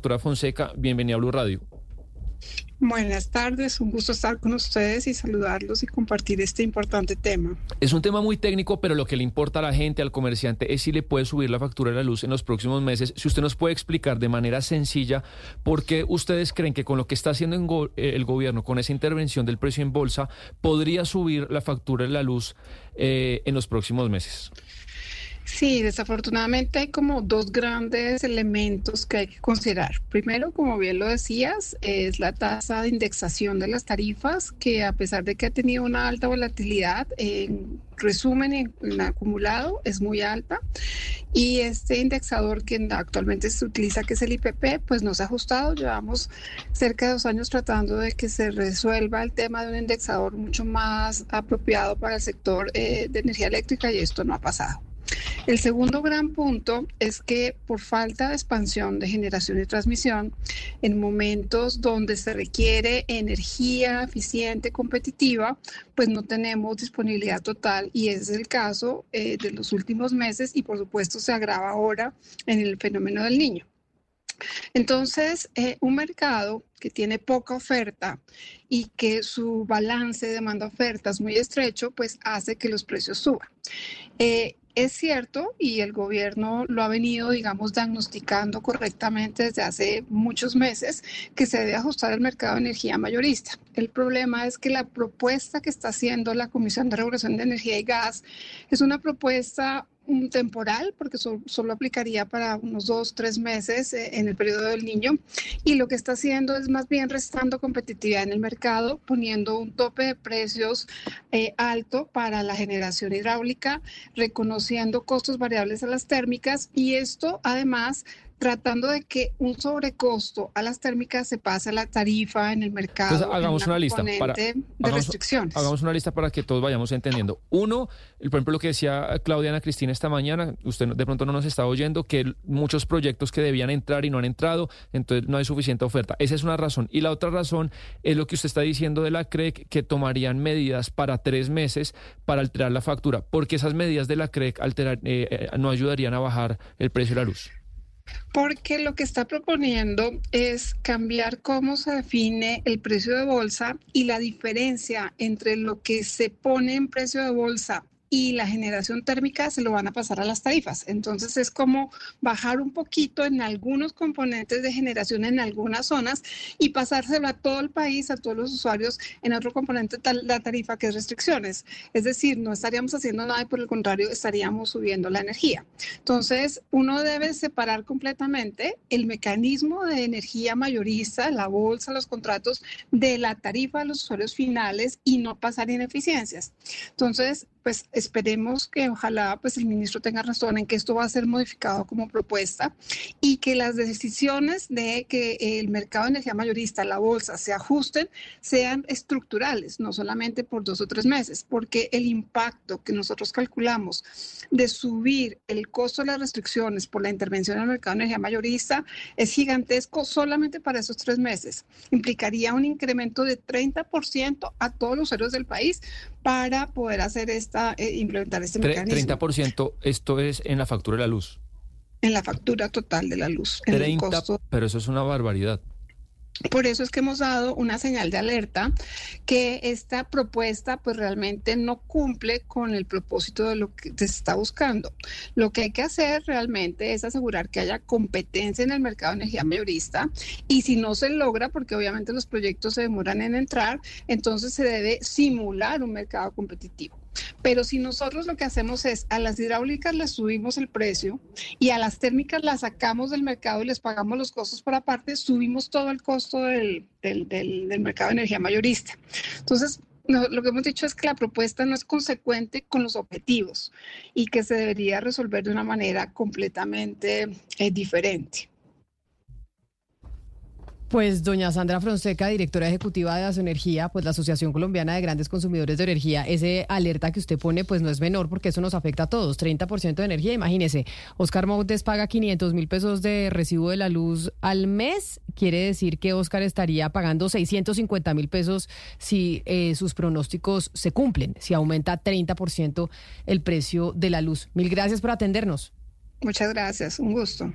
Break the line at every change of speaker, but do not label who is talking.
doctora Fonseca, bienvenida a Blue Radio.
Buenas tardes, un gusto estar con ustedes y saludarlos y compartir este importante tema.
Es un tema muy técnico, pero lo que le importa a la gente, al comerciante, es si le puede subir la factura de la luz en los próximos meses. Si usted nos puede explicar de manera sencilla por qué ustedes creen que con lo que está haciendo eh, el gobierno, con esa intervención del precio en bolsa, podría subir la factura de la luz eh, en los próximos meses.
Sí, desafortunadamente hay como dos grandes elementos que hay que considerar. Primero, como bien lo decías, es la tasa de indexación de las tarifas, que a pesar de que ha tenido una alta volatilidad, en resumen, en, acumulado, es muy alta. Y este indexador que actualmente se utiliza, que es el IPP, pues no se ha ajustado. Llevamos cerca de dos años tratando de que se resuelva el tema de un indexador mucho más apropiado para el sector eh, de energía eléctrica y esto no ha pasado. El segundo gran punto es que por falta de expansión de generación y transmisión, en momentos donde se requiere energía eficiente, competitiva, pues no tenemos disponibilidad total y ese es el caso eh, de los últimos meses y por supuesto se agrava ahora en el fenómeno del niño. Entonces, eh, un mercado que tiene poca oferta y que su balance de demanda-oferta es muy estrecho, pues hace que los precios suban. Eh, es cierto y el gobierno lo ha venido, digamos, diagnosticando correctamente desde hace muchos meses que se debe ajustar el mercado de energía mayorista. El problema es que la propuesta que está haciendo la Comisión de Regulación de Energía y Gas es una propuesta temporal, porque solo aplicaría para unos dos, tres meses eh, en el periodo del niño. Y lo que está haciendo es más bien restando competitividad en el mercado, poniendo un tope de precios eh, alto para la generación hidráulica, reconociendo costos variables a las térmicas y esto además tratando de que un sobrecosto a las térmicas se pase a la tarifa en el mercado.
Entonces, hagamos una, lista para
de restricciones.
Hagamos una lista para que todos vayamos entendiendo. Uno, el, por ejemplo, lo que decía Claudia Ana Cristina esta mañana, usted de pronto no nos está oyendo, que muchos proyectos que debían entrar y no han entrado, entonces no hay suficiente oferta. Esa es una razón. Y la otra razón es lo que usted está diciendo de la CREC, que tomarían medidas para tres meses para alterar la factura, porque esas medidas de la CREC alterar, eh, eh, no ayudarían a bajar el precio de la luz
porque lo que está proponiendo es cambiar cómo se define el precio de bolsa y la diferencia entre lo que se pone en precio de bolsa y la generación térmica se lo van a pasar a las tarifas. Entonces es como bajar un poquito en algunos componentes de generación en algunas zonas y pasárselo a todo el país, a todos los usuarios en otro componente de la tarifa que es restricciones. Es decir, no estaríamos haciendo nada y por el contrario estaríamos subiendo la energía. Entonces uno debe separar completamente el mecanismo de energía mayorista, la bolsa, los contratos de la tarifa a los usuarios finales y no pasar ineficiencias. Entonces, pues esperemos que ojalá pues el ministro tenga razón en que esto va a ser modificado como propuesta y que las decisiones de que el mercado de energía mayorista, la bolsa, se ajusten, sean estructurales, no solamente por dos o tres meses, porque el impacto que nosotros calculamos de subir el costo de las restricciones por la intervención en el mercado de energía mayorista es gigantesco solamente para esos tres meses. Implicaría un incremento de 30% a todos los usuarios del país para poder hacer esta, eh, implementar este mecanismo.
30%, esto es en la factura de la luz.
En la factura total de la luz.
pero eso es una barbaridad.
Por eso es que hemos dado una señal de alerta que esta propuesta pues realmente no cumple con el propósito de lo que se está buscando. Lo que hay que hacer realmente es asegurar que haya competencia en el mercado de energía mayorista y si no se logra, porque obviamente los proyectos se demoran en entrar, entonces se debe simular un mercado competitivo. Pero si nosotros lo que hacemos es a las hidráulicas les subimos el precio y a las térmicas las sacamos del mercado y les pagamos los costos por aparte, subimos todo el costo del, mercado de energía mayorista. Entonces, lo que hemos dicho es que la propuesta no es consecuente con los objetivos y que se debería resolver de una manera completamente eh, diferente.
Pues doña Sandra Fonseca, directora ejecutiva de Asoenergía, pues la Asociación Colombiana de Grandes Consumidores de Energía, ese alerta que usted pone pues no es menor porque eso nos afecta a todos, 30% de energía, imagínese, Oscar Montes paga 500 mil pesos de recibo de la luz al mes, quiere decir que Oscar estaría pagando 650 mil pesos si eh, sus pronósticos se cumplen, si aumenta 30% el precio de la luz. Mil gracias por atendernos.
Muchas gracias, un gusto.